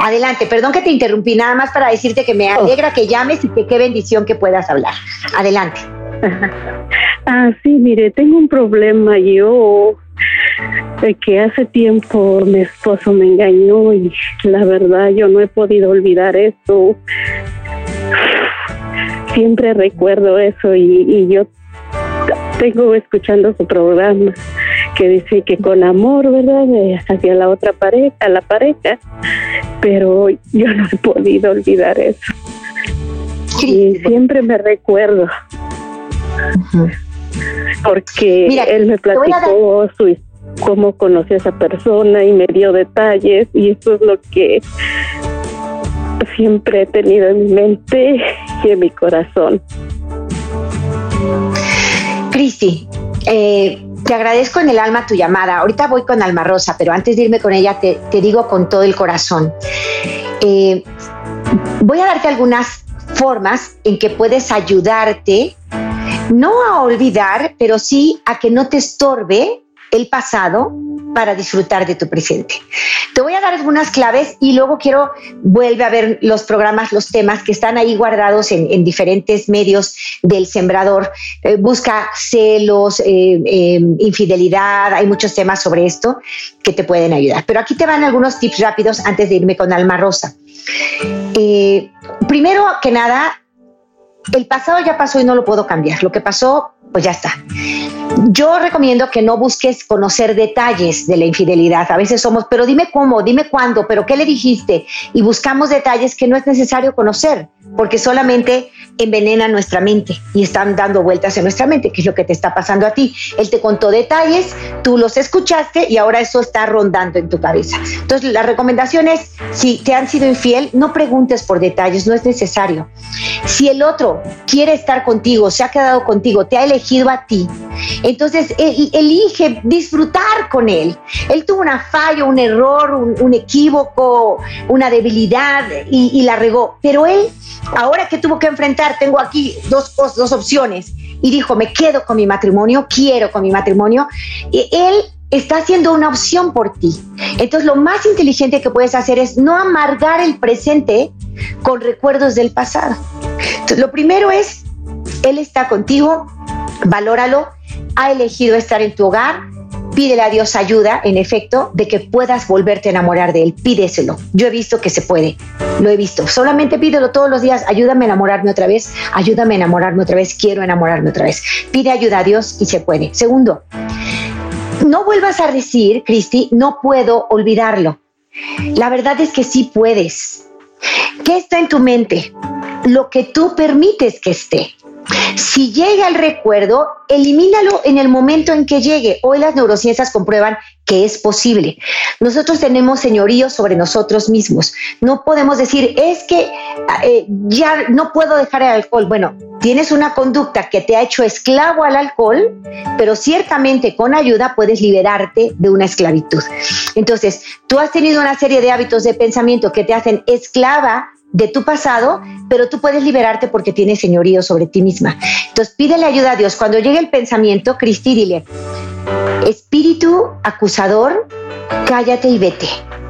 Speaker 1: Adelante, perdón que te interrumpí, nada más para decirte que me oh. alegra que llames y que qué bendición que puedas hablar. Adelante.
Speaker 10: Ah, sí, mire, tengo un problema. Yo que hace tiempo mi esposo me engañó y la verdad yo no he podido olvidar eso. Siempre recuerdo eso y, yo tengo escuchando su programa que dice que con amor, ¿verdad? Hacia la otra pareja, la pareja, pero yo no he podido olvidar eso. Y siempre me recuerdo porque él me platicó su, cómo conoció a esa persona y me dio detalles y eso es lo que siempre he tenido en mi mente y en mi corazón.
Speaker 1: Cristi, eh, te agradezco en el alma tu llamada. Ahorita voy con Alma Rosa, pero antes de irme con ella te, digo con todo el corazón. Eh, voy a darte algunas formas en que puedes ayudarte no a olvidar, pero sí a que no te estorbe el pasado para disfrutar de tu presente. Te voy a dar algunas claves y luego quiero vuelve a ver los programas, los temas que están ahí guardados en, diferentes medios del sembrador. Eh, busca celos, eh, eh, infidelidad, hay muchos temas sobre esto que te pueden ayudar. Pero aquí te van algunos tips rápidos antes de irme con Alma Rosa. primero que nada, el pasado ya pasó y no lo puedo cambiar. Lo que pasó, pues ya está. Yo recomiendo que no busques conocer detalles de la infidelidad. A veces somos, pero dime cómo, dime cuándo, pero qué le dijiste. Y buscamos detalles que no es necesario conocer, porque solamente envenena nuestra mente y están dando vueltas en nuestra mente, que es lo que te está pasando a ti. Él te contó detalles, tú los escuchaste y ahora eso está rondando en tu cabeza. Entonces, la recomendación es, si te han sido infiel, no preguntes por detalles, no es necesario. Si el otro quiere estar contigo, se ha quedado contigo, te ha elegido a ti, entonces elige disfrutar con él. Él tuvo una falla, un error, un, equívoco, una debilidad y, y la regó, pero él, ahora que tuvo que enfrentar tengo aquí dos, dos opciones. Y dijo, me quedo con mi matrimonio, quiero con mi matrimonio. Y él está haciendo una opción por ti. Entonces lo más inteligente que puedes hacer es no amargar el presente con recuerdos del pasado. Lo primero es, él está contigo, valóralo, ha elegido estar en tu hogar, pídele a Dios ayuda, en efecto, de que puedas volverte a enamorar de Él. Pídeselo. Yo he visto que se puede. Lo he visto. Solamente pídelo todos los días. Ayúdame a enamorarme otra vez. Ayúdame a enamorarme otra vez. Quiero enamorarme otra vez. Pide ayuda a Dios y se puede. Segundo, no vuelvas a decir, Cristi, no puedo olvidarlo. La verdad es que sí puedes. ¿Qué está en tu mente? Lo que tú permites que esté. Si llega el recuerdo, elimínalo en el momento en que llegue. Hoy las neurociencias comprueban que es posible. Nosotros tenemos señorío sobre nosotros mismos. No podemos decir, es que eh, ya no puedo dejar el alcohol. Bueno, tienes una conducta que te ha hecho esclavo al alcohol, pero ciertamente con ayuda puedes liberarte de una esclavitud. Entonces, tú has tenido una serie de hábitos de pensamiento que te hacen esclava de tu pasado, pero tú puedes liberarte porque tienes señorío sobre ti misma. Entonces pídele ayuda a Dios. Cuando llegue el pensamiento, Cristi, dile, espíritu acusador, cállate y vete.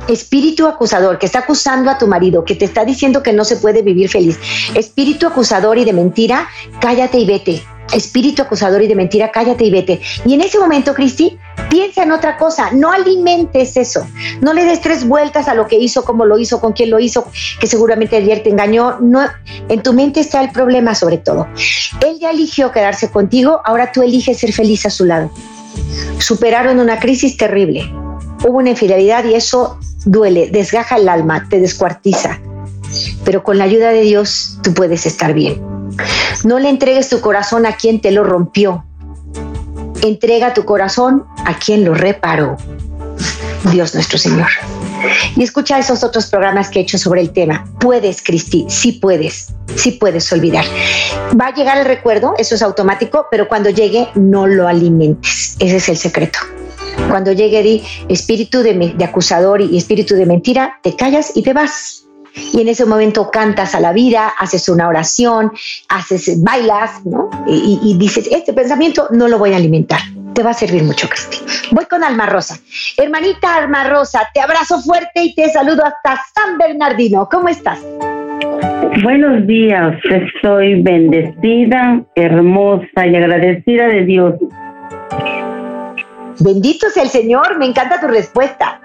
Speaker 1: Espíritu acusador que está acusando a tu marido, que te está diciendo que no se puede vivir feliz. Espíritu acusador y de mentira, cállate y vete espíritu acusador y de mentira, cállate y vete. Y en ese momento, Cristi, piensa en otra cosa, no alimentes eso, no le des tres vueltas a lo que hizo, cómo lo hizo, con quién lo hizo, que seguramente ayer te engañó, no, en tu mente está el problema sobre todo. Él ya eligió quedarse contigo, ahora tú eliges ser feliz a su lado. Superaron una crisis terrible, hubo una infidelidad y eso duele, desgaja el alma, te descuartiza, pero con la ayuda de Dios tú puedes estar bien. No le entregues tu corazón a quien te lo rompió. Entrega tu corazón a quien lo reparó. Dios nuestro Señor. Y escucha esos otros programas que he hecho sobre el tema. Puedes, Cristi, sí puedes, sí puedes olvidar. Va a llegar el recuerdo, eso es automático, pero cuando llegue no lo alimentes. Ese es el secreto. Cuando llegue di espíritu de, de acusador y espíritu de mentira, te callas y te vas y en ese momento cantas a la vida, haces una oración, haces, bailas, ¿no? Y, dices, este pensamiento no lo voy a alimentar. Te va a servir mucho, Cristi. Voy con Alma Rosa. Hermanita Alma Rosa, te abrazo fuerte y te saludo hasta San Bernardino. ¿Cómo estás?
Speaker 11: Buenos días, estoy bendecida, hermosa y agradecida de Dios.
Speaker 1: Bendito sea el Señor, me encanta tu respuesta.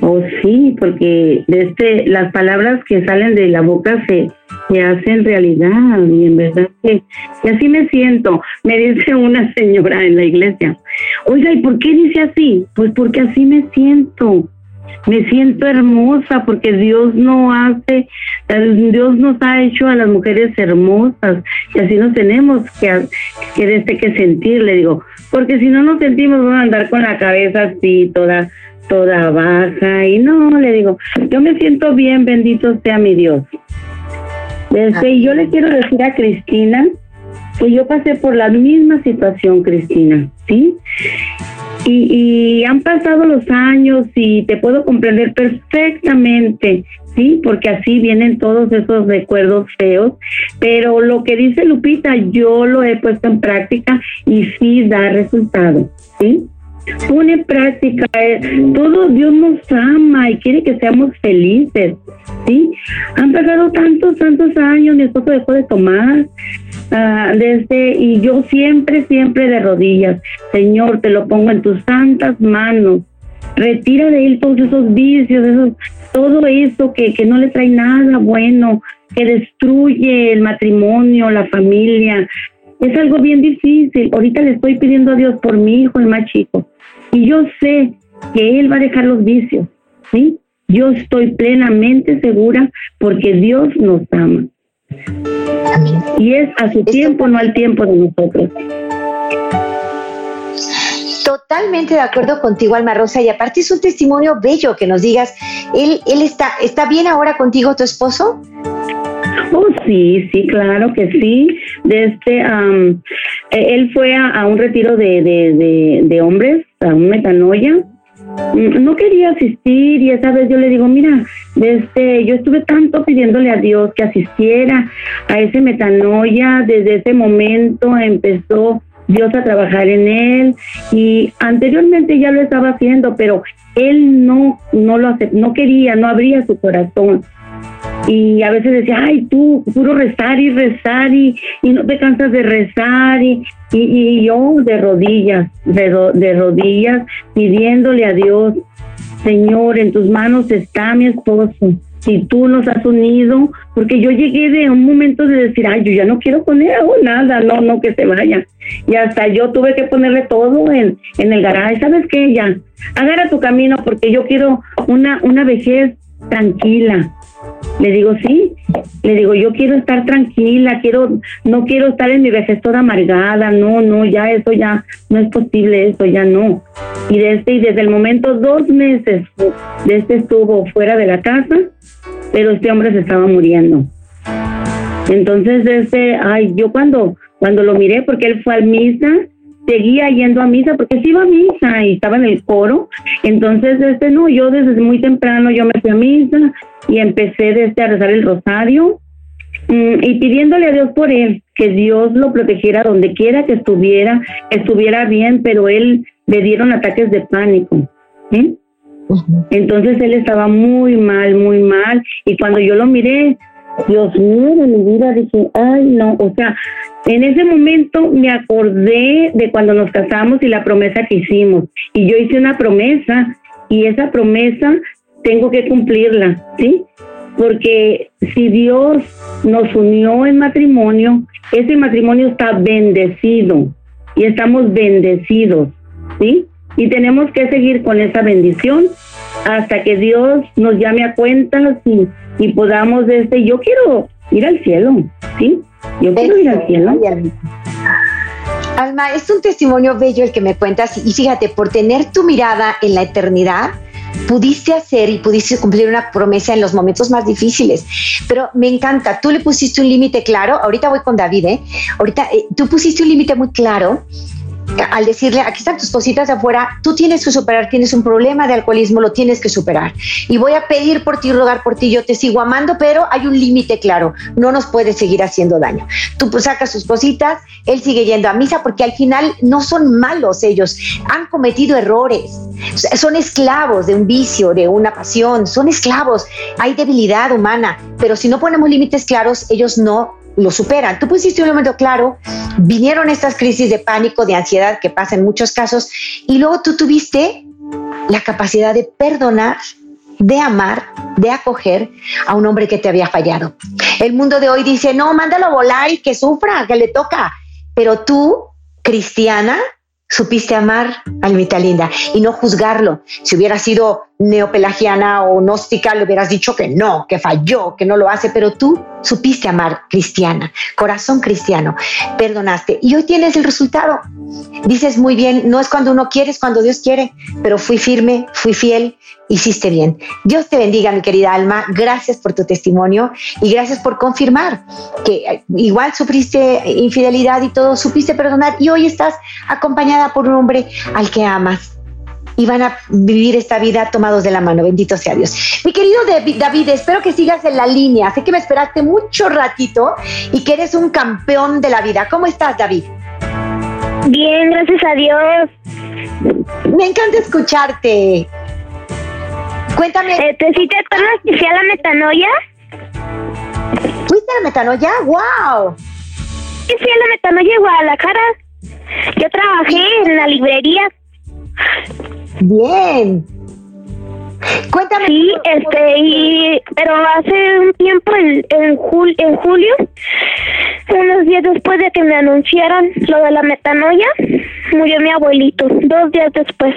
Speaker 11: Oh, sí, porque este, las palabras que salen de la boca se, se hacen realidad y en verdad que, así me siento. Me dice una señora en la iglesia, oiga, ¿y por qué dice así? Pues porque así me siento. Me siento hermosa porque Dios no hace, Dios nos ha hecho a las mujeres hermosas y así nos tenemos que, que, este, que sentir, le digo, porque si no nos sentimos vamos a andar con la cabeza así, toda toda baja y no, le digo, yo me siento bien, bendito sea mi Dios. Este, y yo le quiero decir a Cristina que yo pasé por la misma situación, Cristina, ¿sí? y, han pasado los años y te puedo comprender perfectamente, sí, porque así vienen todos esos recuerdos feos, pero lo que dice Lupita, yo lo he puesto en práctica y sí da resultado, sí. Pone práctica, eh, todo Dios nos ama y quiere que seamos felices, ¿sí? Han pasado tantos, tantos años, mi esposo dejó de tomar, Ah, desde y yo siempre, siempre de rodillas, Señor, te lo pongo en tus santas manos. Retira de él todos esos vicios, esos, todo eso que, que no le trae nada bueno, que destruye el matrimonio, la familia. Es algo bien difícil. Ahorita le estoy pidiendo a Dios por mi hijo, el más chico. Y yo sé que él va a dejar los vicios, ¿sí? Yo estoy plenamente segura porque Dios nos ama. Y es a su tiempo, no al tiempo de nosotros.
Speaker 1: Totalmente de acuerdo contigo, Alma Rosa, y aparte es un testimonio bello que nos digas, él, él está, ¿está bien ahora contigo tu esposo?
Speaker 11: Oh, sí, sí, claro que sí. Desde, este, e, él fue a, un retiro de, de, de, hombres, a un metanoia, no quería asistir y esa vez yo le digo, mira, desde, yo estuve tanto pidiéndole a Dios que asistiera a ese metanoia, desde ese momento empezó Dios a trabajar en él y anteriormente ya lo estaba haciendo, pero él no no lo hace, no quería, no abría su corazón y a veces decía, ay, tú, puro rezar y rezar y, no te cansas de rezar y, y, yo de rodillas, de, de rodillas, pidiéndole a Dios, Señor, en tus manos está mi esposo. Si tú nos has unido, porque yo llegué de un momento de decir, ay, yo ya no quiero poner nada, no, no, que se vaya. Y hasta yo tuve que ponerle todo en, en el garaje. ¿Sabes qué? Ya, agarra tu camino porque yo quiero una, una vejez tranquila, le digo, sí. Le digo, yo quiero estar tranquila, quiero, no quiero estar en mi vejez toda amargada, no, no, ya eso ya no es posible, eso ya no. Y desde, este, y desde el momento, dos meses, de este estuvo fuera de la casa, pero este hombre se estaba muriendo. Entonces, este, ay, yo cuando, cuando lo miré, porque él fue al misa, seguía yendo a misa porque sí iba a misa y estaba en el coro. Entonces, este no, yo desde muy temprano yo me fui a misa y empecé desde a rezar el rosario mm, y pidiéndole a Dios por él, que Dios lo protegiera donde quiera que estuviera, estuviera bien, pero él le dieron ataques de pánico. Entonces él estaba muy mal, muy mal y cuando yo lo miré, Dios mío de mi vida, dije, ay no, o sea, en ese momento me acordé de cuando nos casamos y la promesa que hicimos. Y yo hice una promesa y esa promesa tengo que cumplirla, ¿sí? Porque si Dios nos unió en matrimonio, ese matrimonio está bendecido y estamos bendecidos, ¿sí? Y tenemos que seguir con esa bendición hasta que Dios nos llame a cuentas y, y podamos, este, yo quiero ir al cielo, ¿sí? Yo quiero ir al cielo.
Speaker 1: Alma, es un testimonio bello el que me cuentas y fíjate, por tener tu mirada en la eternidad, pudiste hacer y pudiste cumplir una promesa en los momentos más difíciles. Pero me encanta, tú le pusiste un límite claro, ahorita voy con David, ¿eh? ahorita eh, tú pusiste un límite muy claro al decirle, aquí están tus cositas afuera, tú tienes que superar, tienes un problema de alcoholismo, lo tienes que superar. Y voy a pedir por ti, rogar por ti, yo te sigo amando, pero hay un límite claro, no nos puedes seguir haciendo daño. Tú pues, sacas sus cositas, él sigue yendo a misa, porque al final no son malos ellos, han cometido errores, son esclavos de un vicio, de una pasión, son esclavos, hay debilidad humana, pero si no ponemos límites claros, ellos no lo superan. Tú pusiste un momento claro, vinieron estas crisis de pánico, de ansiedad que pasa en muchos casos, y luego tú tuviste la capacidad de perdonar, de amar, de acoger a un hombre que te había fallado. El mundo de hoy dice, no, mándalo a volar y que sufra, que le toca. Pero tú, cristiana, supiste amar Almita Linda y no juzgarlo. Si hubiera sido neopelagiana o gnóstica, le hubieras dicho que no, que falló, que no lo hace, pero tú supiste amar cristiana, corazón cristiano, perdonaste y hoy tienes el resultado. Dices muy bien, no es cuando uno quiere, es cuando Dios quiere, pero fui firme, fui fiel, hiciste bien. Dios te bendiga, mi querida alma, gracias por tu testimonio y gracias por confirmar que igual sufriste infidelidad y todo, supiste perdonar y hoy estás acompañada por un hombre al que amas y van a vivir esta vida tomados de la mano. Bendito sea Dios. Mi querido David, espero que sigas en la línea. Sé que me esperaste mucho ratito y que eres un campeón de la vida. ¿Cómo estás, David?
Speaker 12: Bien, gracias a Dios.
Speaker 1: Me encanta escucharte. Cuéntame.
Speaker 12: Eh, ¿Te sí te acuerdas a la metanoia?
Speaker 1: ¿Fuiste a la metanoia? ¡Wow!
Speaker 12: Sí, fui a la metanoia en Guadalajara. Yo trabajé en la librería.
Speaker 1: Bien. Cuéntame.
Speaker 12: Sí, este, y, pero hace un tiempo, en, en, en julio, unos días después de que me anunciaran lo de la metanoia, murió mi abuelito, dos días después.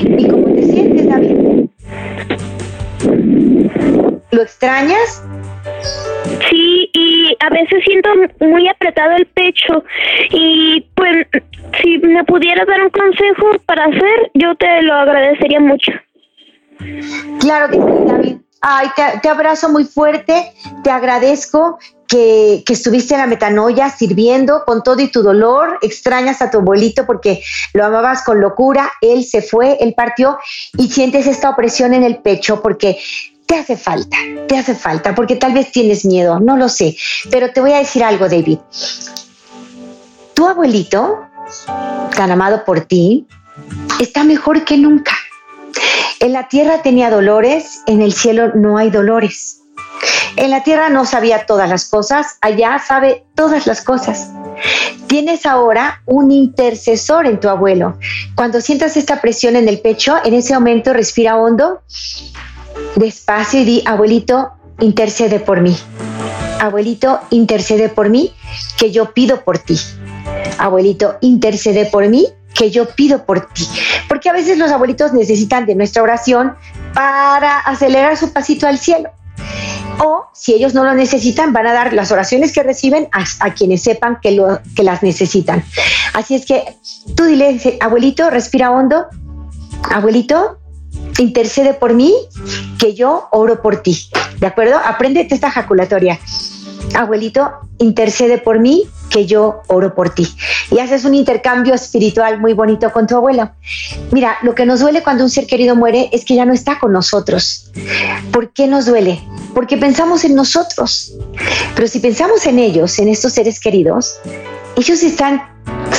Speaker 1: ¿Y cómo te sientes, David? ¿Lo extrañas?
Speaker 12: A veces siento muy apretado el pecho y pues si me pudieras dar un consejo para hacer, yo te lo agradecería mucho.
Speaker 1: Claro que sí, David. Ay, te, abrazo muy fuerte, te agradezco que, que, estuviste en la metanoia sirviendo con todo y tu dolor, extrañas a tu abuelito porque lo amabas con locura, él se fue, él partió y sientes esta opresión en el pecho porque te hace falta, te hace falta, porque tal vez tienes miedo, no lo sé, pero te voy a decir algo, David. Tu abuelito, tan amado por ti, está mejor que nunca. En la tierra tenía dolores, en el cielo no hay dolores. En la tierra no sabía todas las cosas, allá sabe todas las cosas. Tienes ahora un intercesor en tu abuelo. Cuando sientas esta presión en el pecho, en ese momento respira hondo despacio y di, abuelito, intercede por mí. Abuelito, intercede por mí, que yo pido por ti. Abuelito, intercede por mí, que yo pido por ti. Porque a veces los abuelitos necesitan de nuestra oración para acelerar su pasito al cielo. O si ellos no lo necesitan, van a dar las oraciones que reciben a, quienes sepan que, lo, que las necesitan. Así es que tú dile, abuelito, respira hondo. Abuelito, intercede por mí, que yo oro por ti. ¿De acuerdo? Apréndete esta jaculatoria. Abuelito, intercede por mí, que yo oro por ti. Y haces un intercambio espiritual muy bonito con tu abuelo. Mira, lo que nos duele cuando un ser querido muere es que ya no está con nosotros. ¿Por qué nos duele? Porque pensamos en nosotros. Pero si pensamos en ellos, en estos seres queridos, ellos están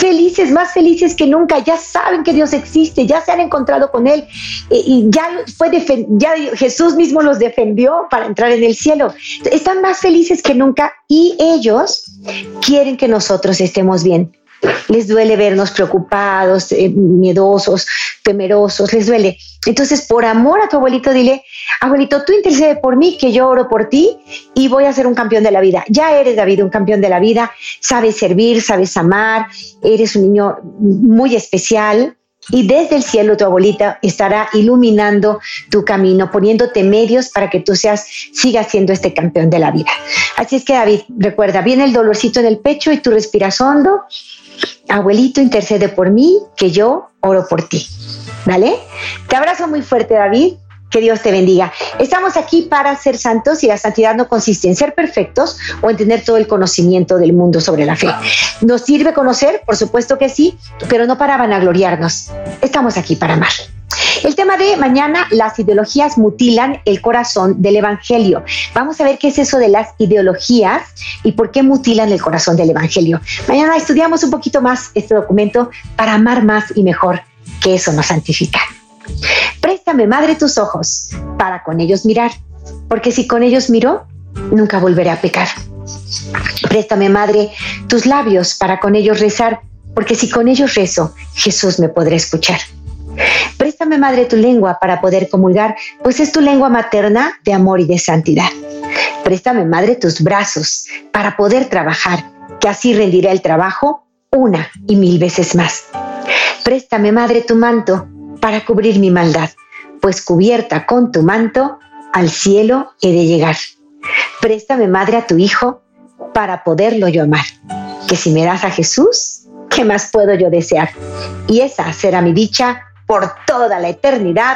Speaker 1: felices, más felices que nunca, ya saben que Dios existe, ya se han encontrado con Él. Eh, y ya, fue ya Jesús mismo los defendió para entrar en el cielo. Están más felices que nunca y ellos quieren que nosotros estemos bien les duele vernos preocupados, eh, miedosos, temerosos, les duele. Entonces, por amor a tu abuelito, dile, abuelito, tú intercede por mí, que yo oro por ti y voy a ser un campeón de la vida. Ya eres, David, un campeón de la vida, sabes servir, sabes amar, eres un niño muy especial. Y desde el cielo tu abuelita estará iluminando tu camino, poniéndote medios para que tú seas, sigas siendo este campeón de la vida. Así es que David, recuerda, viene el dolorcito en el pecho y tú respiras hondo abuelito, intercede por mí, que yo oro por ti. ¿Vale? Te abrazo muy fuerte, David. Que Dios te bendiga. Estamos aquí para ser santos y la santidad no consiste en ser perfectos o en tener todo el conocimiento del mundo sobre la fe. ¿Nos sirve conocer? Por supuesto que sí, pero no para vanagloriarnos. Estamos aquí para amar. El tema de mañana, las ideologías mutilan el corazón del Evangelio. Vamos a ver qué es eso de las ideologías y por qué mutilan el corazón del Evangelio. Mañana estudiamos un poquito más este documento para amar más y mejor, que eso nos santifica. Préstame, Madre, tus ojos para con ellos mirar, porque si con ellos miro, nunca volveré a pecar. Préstame, Madre, tus labios para con ellos rezar, porque si con ellos rezo, Jesús me podrá escuchar. Préstame, Madre, tu lengua para poder comulgar, pues es tu lengua materna de amor y de santidad. Préstame, Madre, tus brazos para poder trabajar, que así rendiré el trabajo una y mil veces más. Préstame, Madre, tu manto para cubrir mi maldad, pues cubierta con tu manto, al cielo he de llegar. Préstame, Madre, a tu Hijo para poderlo yo amar, que si me das a Jesús, ¿qué más puedo yo desear? Y esa será mi dicha por toda la eternidad.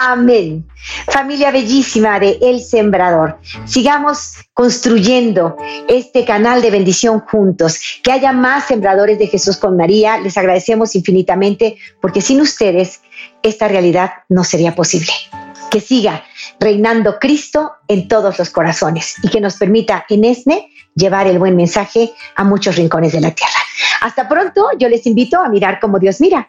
Speaker 1: Amén. Familia bellísima de El Sembrador, sigamos construyendo este canal de bendición juntos, que haya más sembradores de Jesús con María. Les agradecemos infinitamente porque sin ustedes esta realidad no sería posible. Que siga reinando Cristo en todos los corazones y que nos permita en ESNE llevar el buen mensaje a muchos rincones de la tierra. Hasta pronto, yo les invito a mirar como Dios mira.